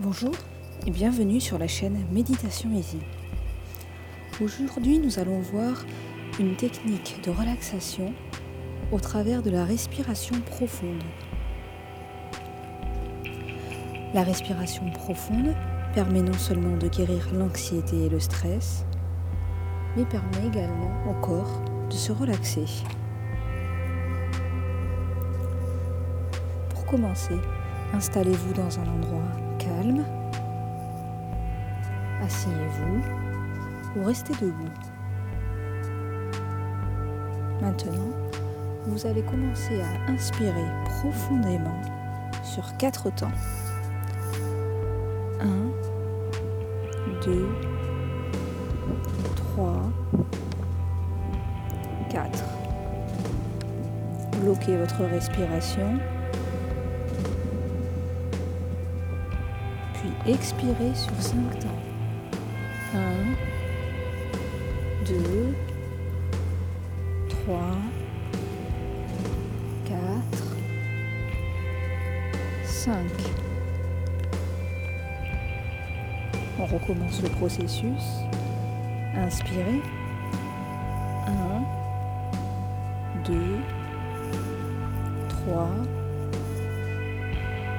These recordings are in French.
Bonjour et bienvenue sur la chaîne Méditation Easy. Aujourd'hui, nous allons voir une technique de relaxation au travers de la respiration profonde. La respiration profonde permet non seulement de guérir l'anxiété et le stress, mais permet également au corps de se relaxer. Pour commencer, installez-vous dans un endroit calme, asseyez-vous ou restez debout. Maintenant, vous allez commencer à inspirer profondément sur quatre temps. 1, 2, 3, 4. Bloquez votre respiration. Expirez sur 5 temps. 1, 2, 3, 4, 5. On recommence le processus. Inspirez. 1, 2, 3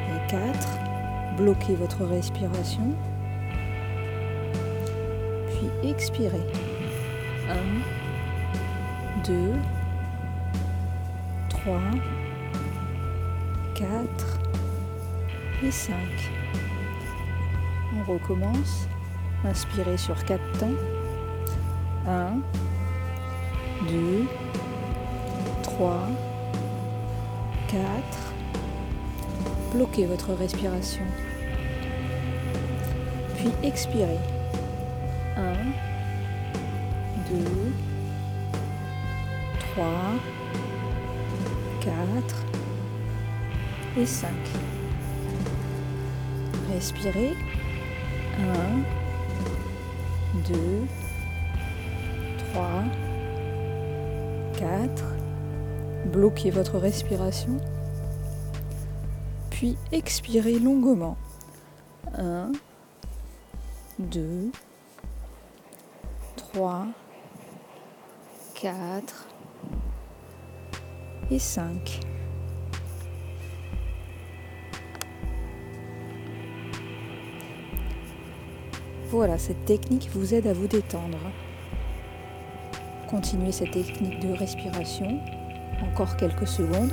et 4. Bloquez votre respiration. Puis expirez. 1, 2, 3, 4 et 5. On recommence. Inspirez sur 4 temps. 1, 2, 3, 4. Bloquez votre respiration. Puis expirez. 1, 2, 3, 4 et 5. Respirez. 1, 2, 3, 4. Bloquez votre respiration. Puis expirez longuement. 1, 2, 3, 4 et 5. Voilà, cette technique vous aide à vous détendre. Continuez cette technique de respiration encore quelques secondes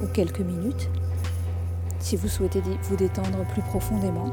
ou quelques minutes si vous souhaitez vous détendre plus profondément.